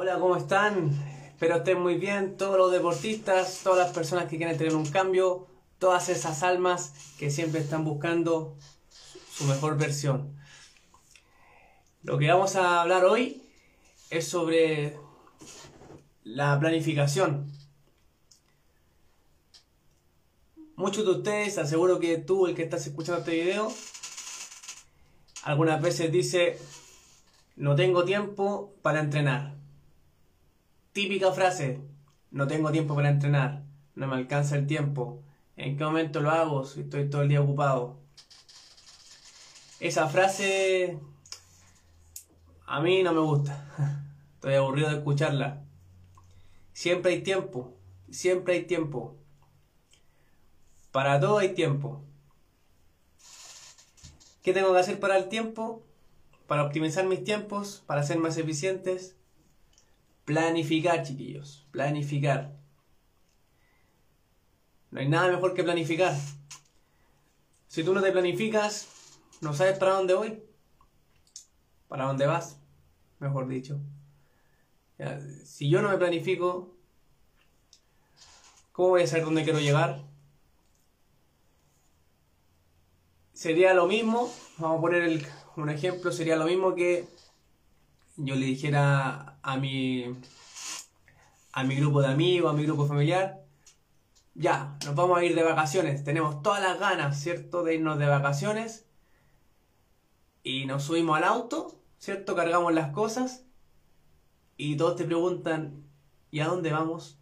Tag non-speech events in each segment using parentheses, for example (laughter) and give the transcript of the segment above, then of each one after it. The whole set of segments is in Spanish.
Hola, ¿cómo están? Espero estén muy bien, todos los deportistas, todas las personas que quieren tener un cambio, todas esas almas que siempre están buscando su mejor versión. Lo que vamos a hablar hoy es sobre la planificación. Muchos de ustedes, aseguro que tú, el que estás escuchando este video, algunas veces dice, no tengo tiempo para entrenar. Típica frase, no tengo tiempo para entrenar, no me alcanza el tiempo. ¿En qué momento lo hago si estoy todo el día ocupado? Esa frase a mí no me gusta. (laughs) Estoy aburrido de escucharla. Siempre hay tiempo, siempre hay tiempo. Para todo hay tiempo. ¿Qué tengo que hacer para el tiempo? Para optimizar mis tiempos, para ser más eficientes. Planificar, chiquillos. Planificar. No hay nada mejor que planificar. Si tú no te planificas, no sabes para dónde voy. ¿Para dónde vas? Mejor dicho. si yo no me planifico, ¿cómo voy a saber dónde quiero llegar? Sería lo mismo, vamos a poner un ejemplo, sería lo mismo que yo le dijera a mi, a mi grupo de amigos, a mi grupo familiar, ya, nos vamos a ir de vacaciones, tenemos todas las ganas, ¿cierto?, de irnos de vacaciones y nos subimos al auto, ¿cierto? Cargamos las cosas y todos te preguntan, ¿y a dónde vamos?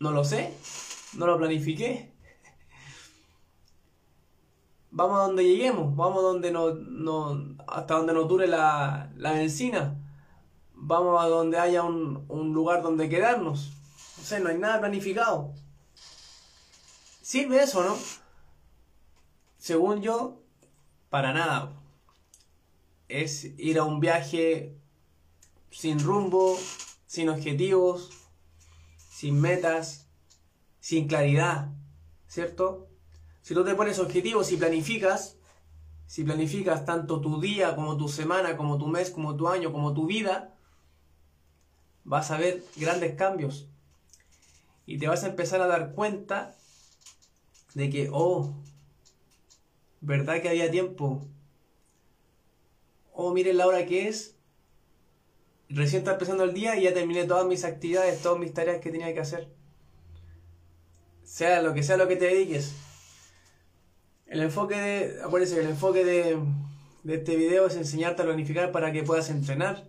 No lo sé, no lo planifiqué. Vamos a donde lleguemos, vamos a donde no, no, hasta donde nos dure la, la benzina. Vamos a donde haya un, un lugar donde quedarnos. O sea, no hay nada planificado. Sirve eso, ¿no? Según yo, para nada. Es ir a un viaje sin rumbo, sin objetivos, sin metas, sin claridad, ¿cierto? Si tú te pones objetivos y planificas, si planificas tanto tu día como tu semana, como tu mes, como tu año, como tu vida, vas a ver grandes cambios. Y te vas a empezar a dar cuenta de que, oh, ¿Verdad que había tiempo? Oh, miren la hora que es. Recién está empezando el día y ya terminé todas mis actividades, todas mis tareas que tenía que hacer. Sea lo que sea lo que te dediques. El enfoque de. Acuérdense el enfoque de, de este video es enseñarte a planificar para que puedas entrenar.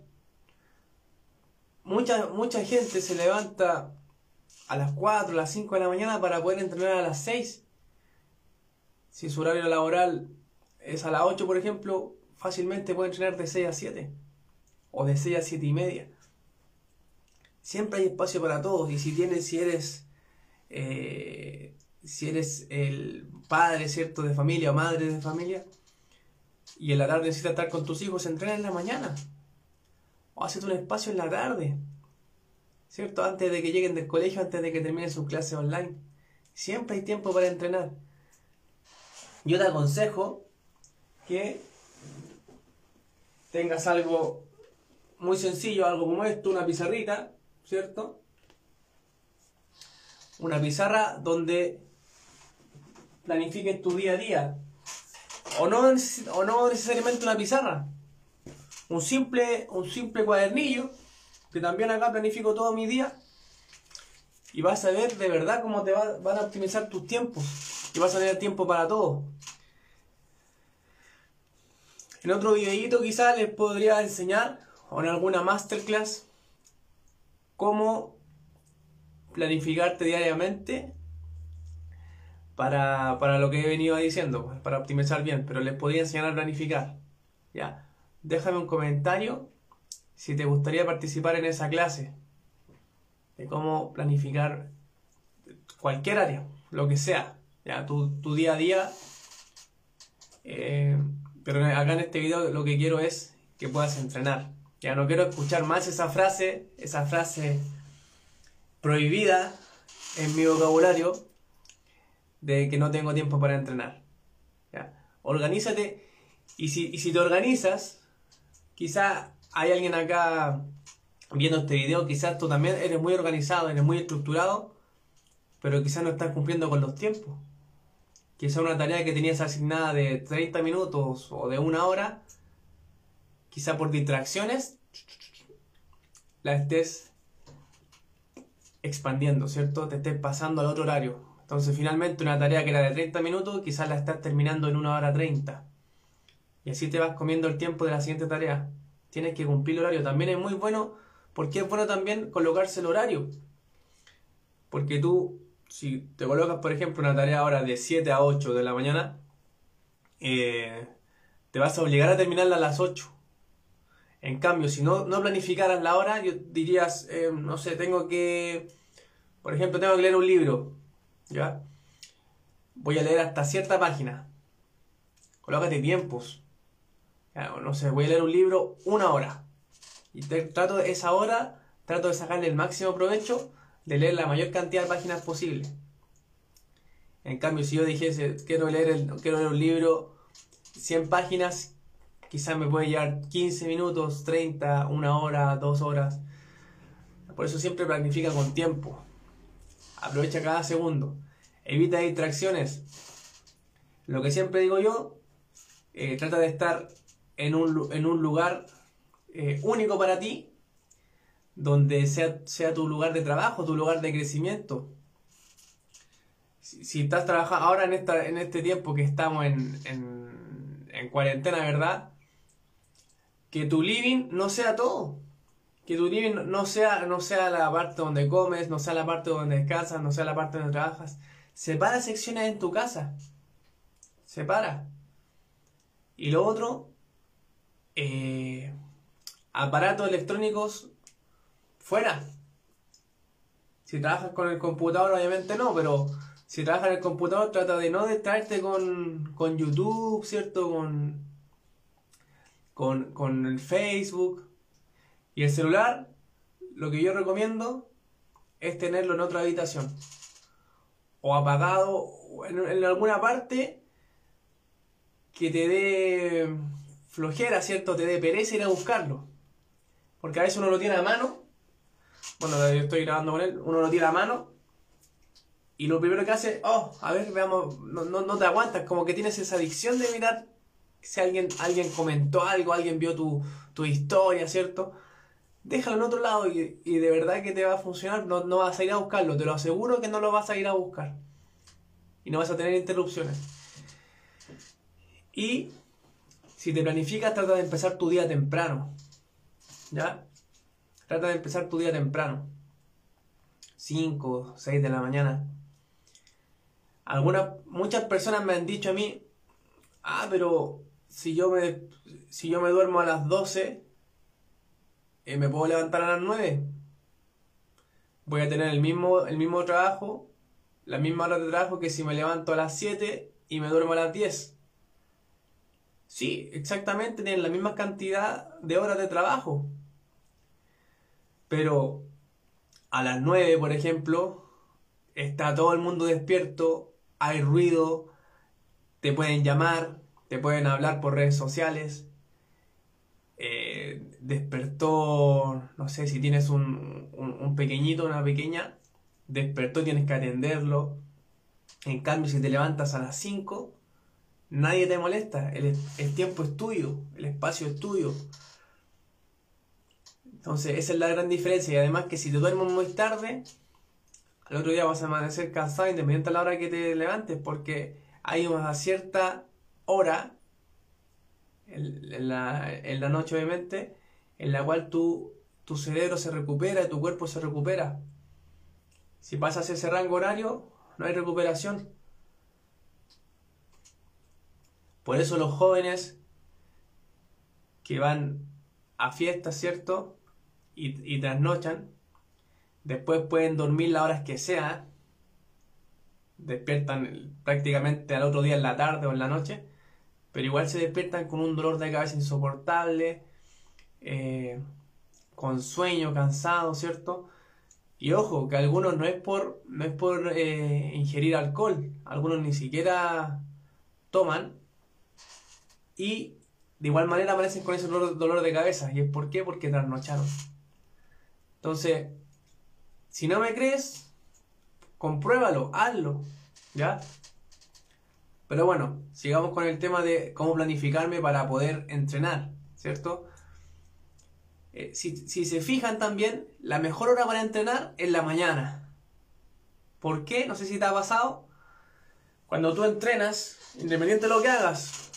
Mucha, mucha gente se levanta a las 4, a las 5 de la mañana para poder entrenar a las 6 si su horario laboral es a las 8, por ejemplo, fácilmente puede entrenar de 6 a 7 o de 6 a 7 y media. Siempre hay espacio para todos y si tienes, si eres, eh, si eres el padre, ¿cierto?, de familia o madre de familia y en la tarde necesitas estar con tus hijos, entrena en la mañana o hazte un espacio en la tarde, ¿cierto?, antes de que lleguen del colegio, antes de que terminen sus clases online. Siempre hay tiempo para entrenar. Yo te aconsejo que tengas algo muy sencillo, algo como esto, una pizarrita, ¿cierto? Una pizarra donde planifiques tu día a día. O no, o no necesariamente una pizarra. Un simple, un simple cuadernillo, que también acá planifico todo mi día. Y vas a ver de verdad cómo te van a optimizar tus tiempos. Y vas a tener tiempo para todo. En otro videito quizás les podría enseñar, o en alguna masterclass, cómo planificarte diariamente para, para, lo que he venido diciendo, para optimizar bien, pero les podría enseñar a planificar. Ya, déjame un comentario si te gustaría participar en esa clase de cómo planificar cualquier área, lo que sea, ya, tu, tu día a día. Eh, pero acá en este video lo que quiero es que puedas entrenar. Ya no quiero escuchar más esa frase, esa frase prohibida en mi vocabulario de que no tengo tiempo para entrenar. Organízate y si, y si te organizas, quizá hay alguien acá viendo este video, quizás tú también eres muy organizado, eres muy estructurado, pero quizás no estás cumpliendo con los tiempos. Quizás una tarea que tenías asignada de 30 minutos o de una hora, quizás por distracciones, la estés expandiendo, ¿cierto? Te estés pasando al otro horario. Entonces finalmente una tarea que era de 30 minutos, quizás la estás terminando en una hora 30. Y así te vas comiendo el tiempo de la siguiente tarea. Tienes que cumplir el horario. También es muy bueno, porque es bueno también colocarse el horario. Porque tú, si te colocas, por ejemplo, una tarea ahora de 7 a 8 de la mañana, eh, te vas a obligar a terminarla a las 8. En cambio, si no, no planificaras la hora, yo dirías, eh, no sé, tengo que, por ejemplo, tengo que leer un libro, ¿ya? Voy a leer hasta cierta página. Colócate tiempos. no sé, voy a leer un libro una hora. Y trato de esa hora, trato de sacarle el máximo provecho de leer la mayor cantidad de páginas posible. En cambio, si yo dijese, quiero leer, el, quiero leer un libro 100 páginas, Quizás me puede llevar 15 minutos, 30, una hora, dos horas. Por eso siempre planifica con tiempo. Aprovecha cada segundo. Evita distracciones. Lo que siempre digo yo, eh, trata de estar en un, en un lugar eh, único para ti, donde sea, sea tu lugar de trabajo, tu lugar de crecimiento. Si, estás trabajando ahora en, esta, en este tiempo que estamos en, en, en cuarentena, ¿verdad? que tu living no sea todo. Que tu living no sea, no sea la parte donde comes, no sea la parte donde descansas, no sea la parte donde trabajas. Separa secciones en tu casa. Separa. Y lo otro, eh, aparatos electrónicos fuera. Si trabajas con el computador, obviamente no, pero si trabajas en el computador, trata de no distraerte con, con YouTube, ¿cierto? Con, con, el Facebook. Y el celular, lo que yo recomiendo es tenerlo en otra habitación. O apagado en, en alguna parte que te dé flojera, ¿cierto? Te dé pereza ir a buscarlo. Porque a veces uno lo tiene a mano. Bueno, yo estoy grabando con él. Uno lo tiene a mano. Y lo primero que hace, oh, a ver, veamos, no, no, no te aguantas. Como que tienes esa adicción de mirar si alguien, alguien comentó algo, alguien vio tu, historia, ¿cierto? Déjalo en otro lado y, de verdad que te va a funcionar, no, no vas a ir a buscarlo, te lo aseguro que no lo vas a ir a buscar. Y no vas a tener interrupciones. Y si te planificas, trata de empezar tu día temprano. ¿Ya? Trata de empezar tu día temprano. 5, 6 de la mañana. Algunas, muchas personas me han dicho a mí, ah, pero si yo me, si yo me duermo a las 12, eh, ¿me puedo levantar a las 9? Voy a tener el mismo, el mismo trabajo, la misma hora de trabajo que si me levanto a las 7 y me duermo a las 10. Sí, exactamente, tienen la misma cantidad de horas de trabajo. Pero a las 9, por ejemplo, está todo el mundo despierto, hay ruido, te pueden llamar, te pueden hablar por redes sociales. Eh, despertó, no sé, si tienes un, un, pequeñito, una pequeña, despertó, tienes que atenderlo. En cambio, si te levantas a las 5, nadie te molesta. El, el, tiempo es tuyo, el espacio es tuyo. Entonces, esa es la gran diferencia. Y además que si te duermes muy tarde, al otro día vas a amanecer cansado independientemente de la hora que te levantes, porque hay una cierta hora, en, la, noche obviamente, en la cual tu, tu cerebro se recupera y tu cuerpo se recupera. Si pasas ese rango horario, no hay recuperación. Por eso los jóvenes que van a fiestas, ¿cierto? Y, y trasnochan, después pueden dormir las horas que sea, despiertan prácticamente al otro día en la tarde o en la noche, pero igual se despiertan con un dolor de cabeza insoportable, eh, con sueño, cansado, ¿cierto? Y ojo, que algunos no es por, no es por eh, ingerir alcohol, algunos ni siquiera toman y de igual manera aparecen con ese dolor, de cabeza. ¿Y es por qué? Porque trasnocharon. Entonces, si no me crees, compruébalo, hazlo. ¿Ya? Pero bueno, sigamos con el tema de cómo planificarme para poder entrenar, ¿cierto? Eh, si, se fijan también, la mejor hora para entrenar es la mañana. ¿Por qué? No sé si te ha pasado. Cuando tú entrenas, independiente de lo que hagas,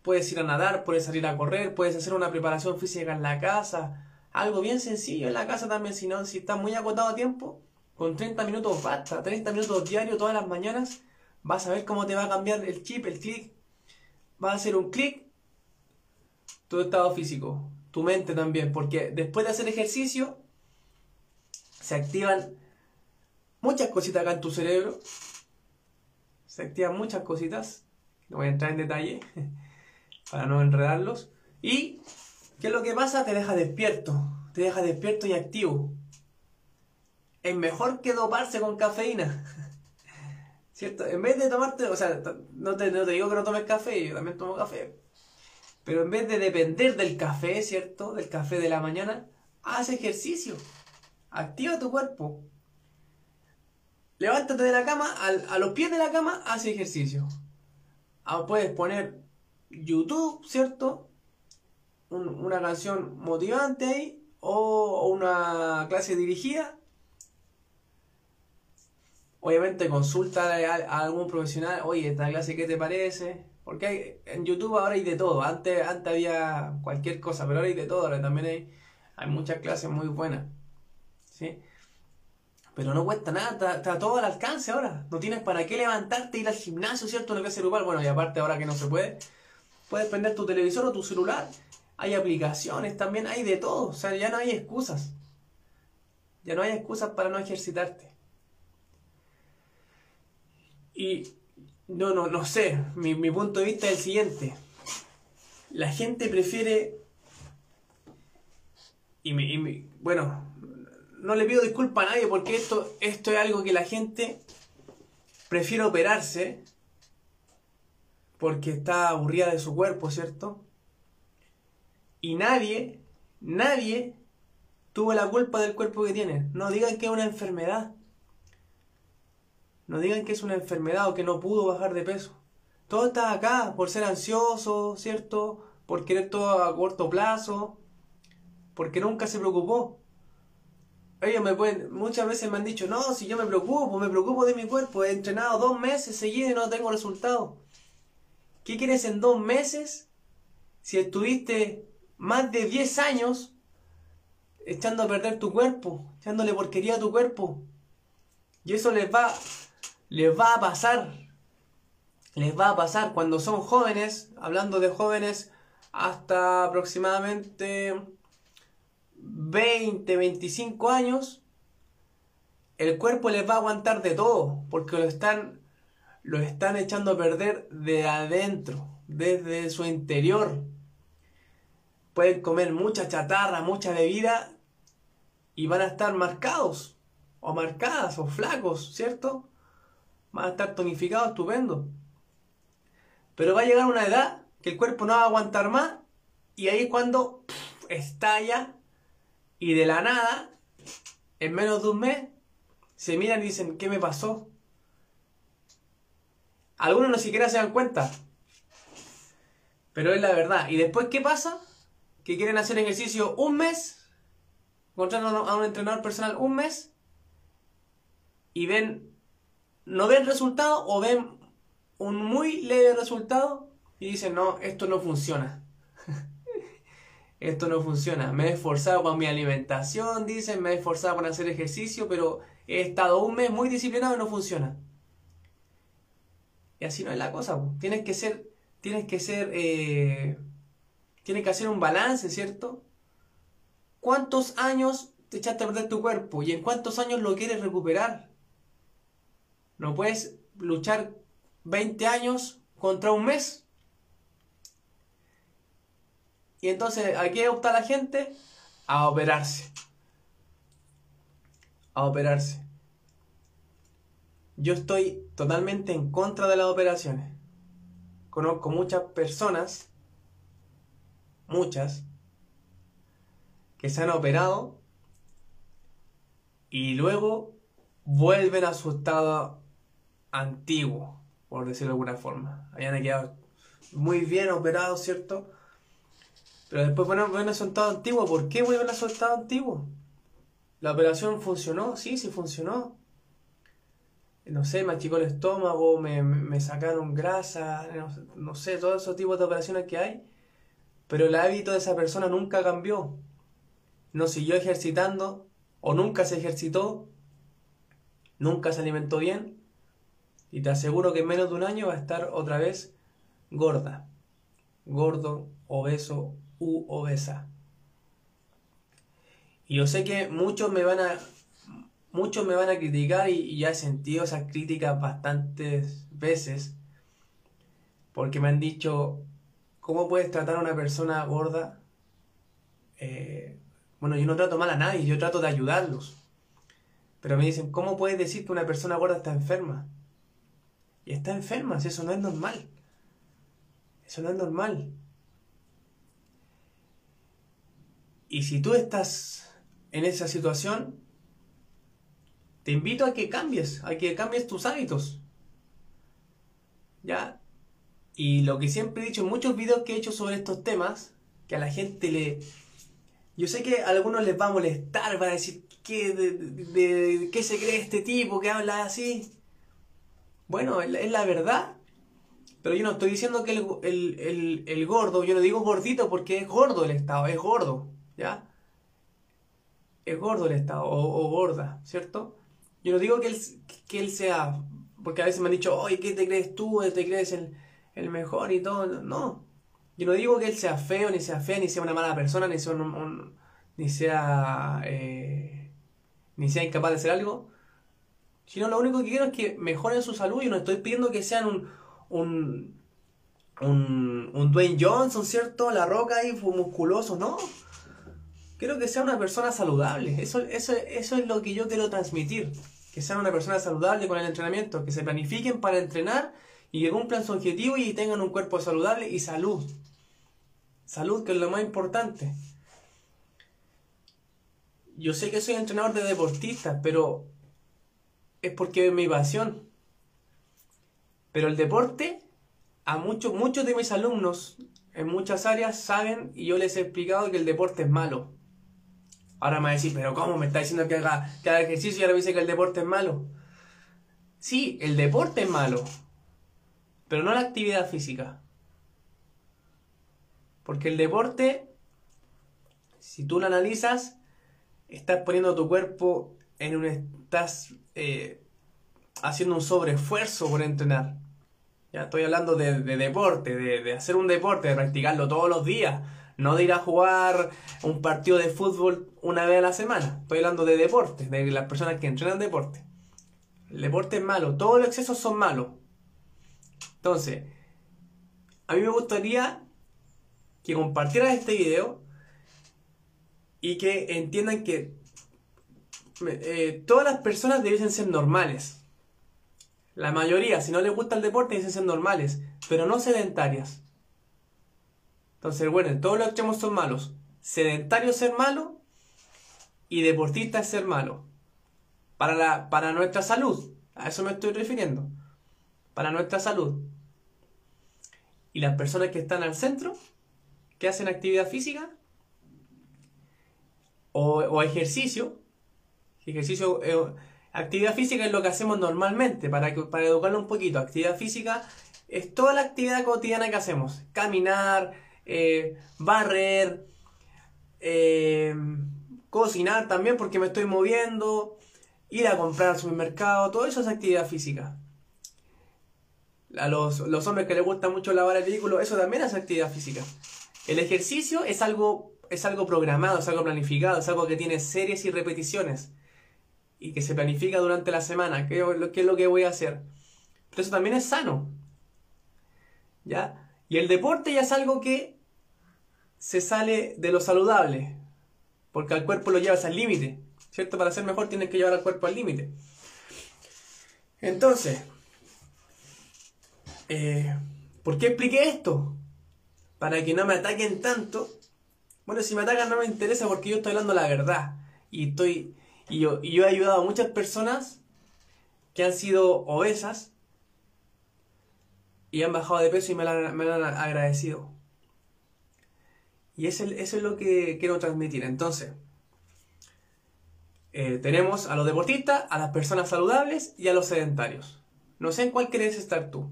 puedes ir a nadar, puedes salir a correr, puedes hacer una preparación física en la casa, algo bien sencillo en la casa también, si no, si estás muy acotado a tiempo, con 30 minutos basta, 30 minutos diarios todas las mañanas, vas a ver cómo te va a cambiar el chip, el clic, va a hacer un clic tu estado físico, tu mente también, porque después de hacer ejercicio se activan muchas cositas acá en tu cerebro, se activan muchas cositas, no voy a entrar en detalle (laughs) para no enredarlos, y ¿qué es lo que pasa? Te deja despierto, te deja despierto y activo. Es mejor que doparse con cafeína. (laughs) ¿Cierto? En vez de tomarte, o sea, no te, no te digo que no tomes café, yo también tomo café, pero en vez de depender del café, ¿cierto? Del café de la mañana, haz ejercicio. Activa tu cuerpo. Levántate de la cama, a los pies de la cama, haz ejercicio. Ah, puedes poner YouTube, ¿cierto? una canción motivante ahí, o una clase dirigida. Obviamente consulta a, algún profesional, oye, esta clase, ¿qué te parece? Porque hay, en YouTube ahora hay de todo. Antes, antes había cualquier cosa, pero ahora hay de todo. Ahora también hay, hay muchas clases muy buenas. ¿Sí? Pero no cuesta nada, está, todo al alcance ahora. No tienes para qué levantarte, ir al gimnasio, ¿cierto? Una clase grupal. Bueno, y aparte ahora que no se puede, puedes prender tu televisor o tu celular. Hay aplicaciones también, hay de todo. O sea, ya no hay excusas. Ya no hay excusas para no ejercitarte. Y no, no, no sé. Mi, punto de vista es el siguiente. La gente prefiere. Y, bueno, no le pido disculpa a nadie porque esto, esto es algo que la gente prefiere operarse porque está aburrida de su cuerpo, ¿cierto? Y nadie, nadie tuvo la culpa del cuerpo que tiene. No digan que es una enfermedad. No digan que es una enfermedad o que no pudo bajar de peso. Todo está acá por ser ansioso, ¿cierto? Por querer todo a corto plazo. Porque nunca se preocupó. Ellos me pueden, muchas veces me han dicho, no, si yo me preocupo, me preocupo de mi cuerpo, he entrenado dos meses seguidos y no tengo resultados. ¿Qué quieres en dos meses si estuviste más de 10 años echando a perder tu cuerpo, echándole porquería a tu cuerpo? Y eso les va les va a pasar. Les va a pasar cuando son jóvenes, hablando de jóvenes hasta aproximadamente 20, 25 años, el cuerpo les va a aguantar de todo, porque lo están, lo están echando a perder de adentro, desde su interior. Pueden comer mucha chatarra, mucha bebida y van a estar marcados, o marcadas, o flacos, ¿cierto? Va a estar tonificado, estupendo. Pero va a llegar una edad que el cuerpo no va a aguantar más y ahí es cuando estalla y de la nada, en menos de un mes, se miran y dicen, ¿qué me pasó? Algunos no siquiera se dan cuenta. Pero es la verdad. ¿Y después qué pasa? Que quieren hacer ejercicio un mes, encontrando a un entrenador personal un mes, y ven no ven resultado o ven un muy leve resultado y dicen, no, esto no funciona. (laughs) esto no funciona. Me he esforzado con mi alimentación, dicen, me he esforzado con hacer ejercicio, pero he estado un mes muy disciplinado y no funciona. Y así no es la cosa. Tienes que ser, tienes que ser, eh, tienes que hacer un balance, ¿cierto? ¿Cuántos años te echaste a perder tu cuerpo y en cuántos años lo quieres recuperar? No puedes luchar 20 años contra un mes. Y entonces, ¿a qué opta la gente? A operarse. A operarse. Yo estoy totalmente en contra de las operaciones. Conozco muchas personas muchas, que se han operado y luego vuelven a su estado antiguo, por decirlo de alguna forma. Hayan quedado muy bien operados, ¿cierto? Pero después a su estado antiguo. ¿Por qué vuelven a su estado antiguo? ¿La operación funcionó? Sí, sí funcionó. No sé, me achicó el estómago, me, sacaron grasa, no, sé, todos esos tipos de operaciones que hay. Pero el hábito de esa persona nunca cambió. No siguió ejercitando o nunca se ejercitó, nunca se alimentó bien. Y te aseguro que en menos de un año va a estar otra vez gorda, gordo, obeso u obesa. Y yo sé que muchos me van a muchos me van a criticar y, ya he sentido esas críticas bastantes veces porque me han dicho ¿cómo puedes tratar a una persona gorda? Eh, bueno, yo no trato mal a nadie, yo trato de ayudarlos. Pero me dicen, ¿cómo puedes decir que una persona gorda está enferma? Y está enferma, eso no es normal. Eso no es normal. Y si tú estás en esa situación, te invito a que cambies, a que cambies tus hábitos. ¿Ya? Y lo que siempre he dicho en muchos videos que he hecho sobre estos temas, que a la gente le... Yo sé que a algunos les va a molestar, va a decir, ¿qué, de, ¿qué se cree este tipo que habla así? Bueno, es la verdad. Pero yo no estoy diciendo que el, gordo, yo no digo gordito porque es gordo el Estado, es gordo, ¿ya? Es gordo el Estado, o, gorda, ¿cierto? Yo no digo que él, que él sea, porque a veces me han dicho, oye, ¿qué te crees tú? ¿Te crees el, mejor y todo? No. Yo no digo que él sea feo, ni sea fea, ni sea una mala persona, ni sea, ni sea, eh, ni sea incapaz de hacer algo. Sino lo único que quiero es que mejoren su salud y no estoy pidiendo que sean un, un, un, Dwayne Johnson, ¿cierto? La roca ahí musculoso, no. Quiero que sea una persona saludable. Eso, eso, eso es lo que yo quiero transmitir. Que sean una persona saludable con el entrenamiento. Que se planifiquen para entrenar y que cumplan su objetivo y tengan un cuerpo saludable y salud. Salud, que es lo más importante. Yo sé que soy entrenador de deportistas, pero es porque es mi pasión. Pero el deporte, a muchos, muchos de mis alumnos en muchas áreas saben y yo les he explicado que el deporte es malo. Ahora me va pero ¿cómo me está diciendo que haga, que ejercicio y ahora me dice que el deporte es malo? Sí, el deporte es malo, pero no la actividad física. Porque el deporte, si tú lo analizas, estás poniendo tu cuerpo en un... estás eh, haciendo un sobreesfuerzo por entrenar. Ya estoy hablando de, deporte, de, hacer un deporte, de practicarlo todos los días. No de ir a jugar un partido de fútbol una vez a la semana. Estoy hablando de deporte, de las personas que entrenan deporte. El deporte es malo, todos los excesos son malos. Entonces, a mí me gustaría que compartieran este video y que entiendan que eh, todas las personas debiesen ser normales. La mayoría, si no les gusta el deporte, dicen ser normales, pero no sedentarias. Entonces, bueno, todos los extremos son malos. Sedentario ser malo y deportista es ser malo. Para, la, para nuestra salud, a eso me estoy refiriendo. Para nuestra salud. Y las personas que están al centro, que hacen actividad física o, o ejercicio, ejercicio eh, Actividad física es lo que hacemos normalmente, para, para educarlo un poquito. Actividad física es toda la actividad cotidiana que hacemos. Caminar, eh, barrer, eh, cocinar también porque me estoy moviendo, ir a comprar al supermercado, todo eso es actividad física. A los, los hombres que les gusta mucho lavar el vehículo, eso también es actividad física. El ejercicio es algo, es algo programado, es algo planificado, es algo que tiene series y repeticiones y que se planifica durante la semana, qué, es lo que voy a hacer. Pero eso también es sano. ¿Ya? Y el deporte ya es algo que se sale de lo saludable, porque al cuerpo lo llevas al límite, ¿cierto? Para ser mejor tienes que llevar al cuerpo al límite. Entonces, eh, ¿por qué expliqué esto? Para que no me ataquen tanto Bueno, si me atacan no me interesa porque yo estoy hablando la verdad. Y estoy. Y yo, y yo he ayudado a muchas personas que han sido obesas y han bajado de peso y me lo han, agradecido. Y eso, eso es lo que quiero transmitir. Entonces, eh, tenemos a los deportistas, a las personas saludables y a los sedentarios. No sé en cuál querés estar tú.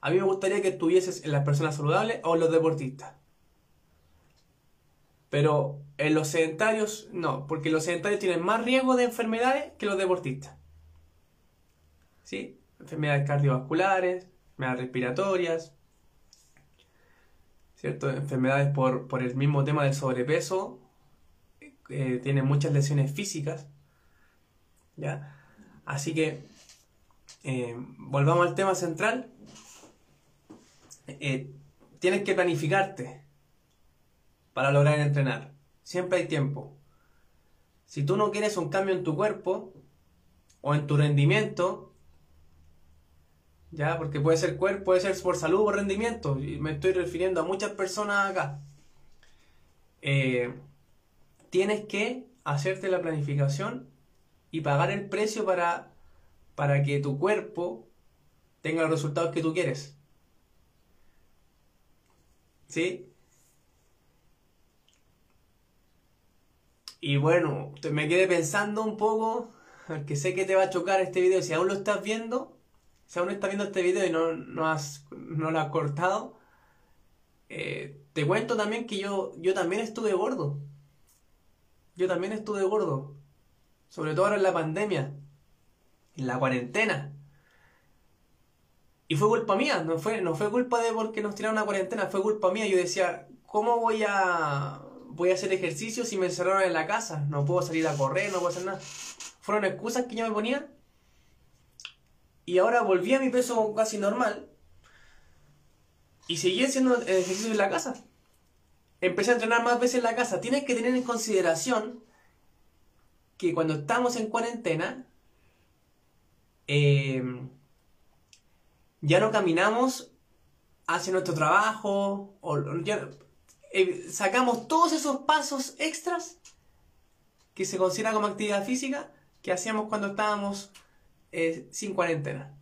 A mí me gustaría que estuvieses en las personas saludables o en los deportistas. Pero en los sedentarios no, porque los sedentarios tienen más riesgo de enfermedades que los deportistas. ¿Sí? Enfermedades cardiovasculares, enfermedades respiratorias, ¿cierto? Enfermedades por, por el mismo tema del sobrepeso, eh, tienen muchas lesiones físicas, ¿ya? Así que, eh, volvamos al tema central. Eh, tienes que planificarte para lograr entrenar. Siempre hay tiempo. Si tú no quieres un cambio en tu cuerpo o en tu rendimiento, ya, porque puede ser cuerpo, puede ser por salud o rendimiento, y me estoy refiriendo a muchas personas acá. Eh, tienes que hacerte la planificación y pagar el precio para, para que tu cuerpo tenga los resultados que tú quieres. ¿Sí? Y bueno, me quedé pensando un poco, que sé que te va a chocar este video, si aún lo estás viendo, si aún estás viendo este video y no, no, has, no lo has cortado, eh, te cuento también que yo, yo también estuve gordo. Yo también estuve gordo. Sobre todo ahora en la pandemia, en la cuarentena. Y fue culpa mía, no fue, no fue culpa de porque nos tiraron una cuarentena, fue culpa mía. Yo decía, ¿cómo voy a voy a hacer ejercicio si me encerraron en la casa? No puedo salir a correr, no puedo hacer nada. Fueron excusas que yo me ponía. Y ahora volví a mi peso casi normal. Y seguí haciendo ejercicio en la casa. Empecé a entrenar más veces en la casa. Tienes que tener en consideración que cuando estamos en cuarentena, eh, ya no caminamos hacia nuestro trabajo, o eh, sacamos todos esos pasos extras que se consideran como actividad física que hacíamos cuando estábamos eh, sin cuarentena.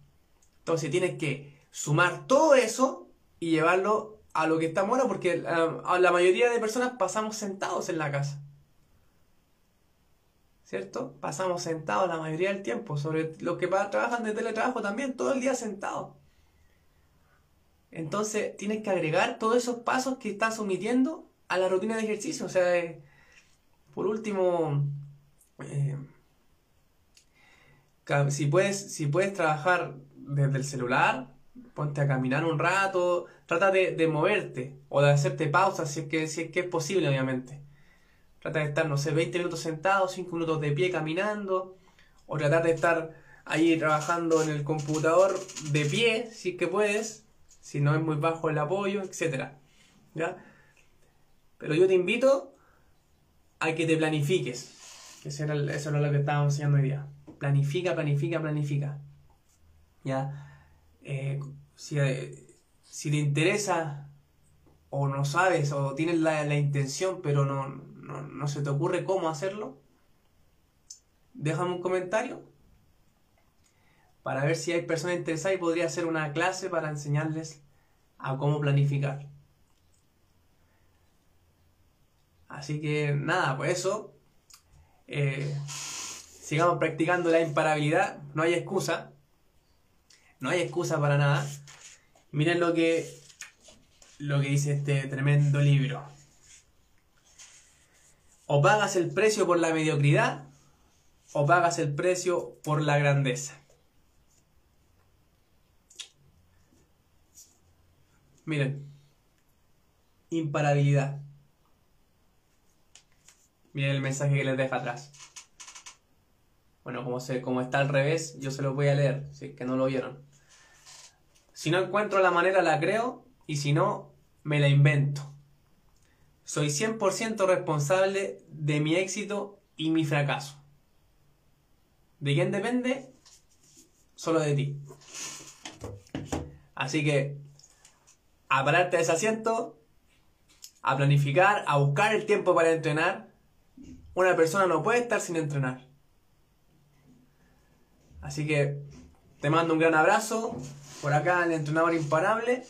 Entonces tienes que sumar todo eso y llevarlo a lo que estamos ahora, porque a la mayoría de personas pasamos sentados en la casa. ¿Cierto? Pasamos sentados la mayoría del tiempo. Sobre los que trabajan de teletrabajo también, todo el día sentados. Entonces tienes que agregar todos esos pasos que estás omitiendo a la rutina de ejercicio. O sea, eh, por último, eh, si, puedes, si puedes trabajar desde el celular, ponte a caminar un rato, trata de, moverte o de hacerte pausas si es, que, si es que es posible, obviamente. Trata de estar, no sé, 20 minutos sentado, 5 minutos de pie caminando, o tratar de estar ahí trabajando en el computador de pie, si es que puedes, si no es muy bajo el apoyo, etc. ¿Ya? Pero yo te invito a que te planifiques, que eso era, eso lo que estábamos enseñando hoy día. Planifica, planifica, planifica. ¿Ya? Eh, si, eh, si, te interesa o no sabes o tienes la, la intención pero no, no, no se te ocurre cómo hacerlo, déjame un comentario para ver si hay personas interesadas y podría hacer una clase para enseñarles a cómo planificar. Así que nada, pues eso. Eh, sigamos practicando la imparabilidad. No hay excusa. No hay excusa para nada. Miren lo que, lo que dice este tremendo libro. O pagas el precio por la mediocridad o pagas el precio por la grandeza. Miren, imparabilidad. Miren el mensaje que les deja atrás. Bueno, como, se, como está al revés, yo se lo voy a leer, si que no lo vieron. Si no encuentro la manera, la creo, y si no, me la invento. Soy 100% responsable de mi éxito y mi fracaso. ¿De quién depende? Solo de ti. Así que, a pararte de ese asiento, a planificar, a buscar el tiempo para entrenar, una persona no puede estar sin entrenar. Así que te mando un gran abrazo por acá el entrenador imparable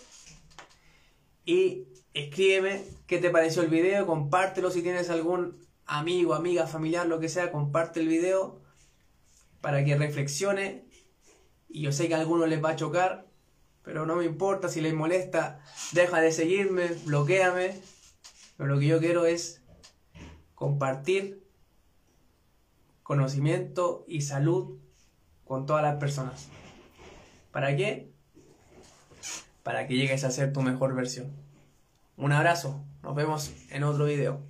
y escríbeme qué te pareció el video, compártelo si tienes algún amigo, amiga, familiar, lo que sea, comparte el video para que reflexione y yo sé que a algunos les va a chocar, pero no me importa si les molesta, deja de seguirme, bloqueame, pero lo que yo quiero es compartir conocimiento y salud con todas las personas. ¿Para qué? Para que llegues a ser tu mejor versión. Un abrazo, nos vemos en otro video.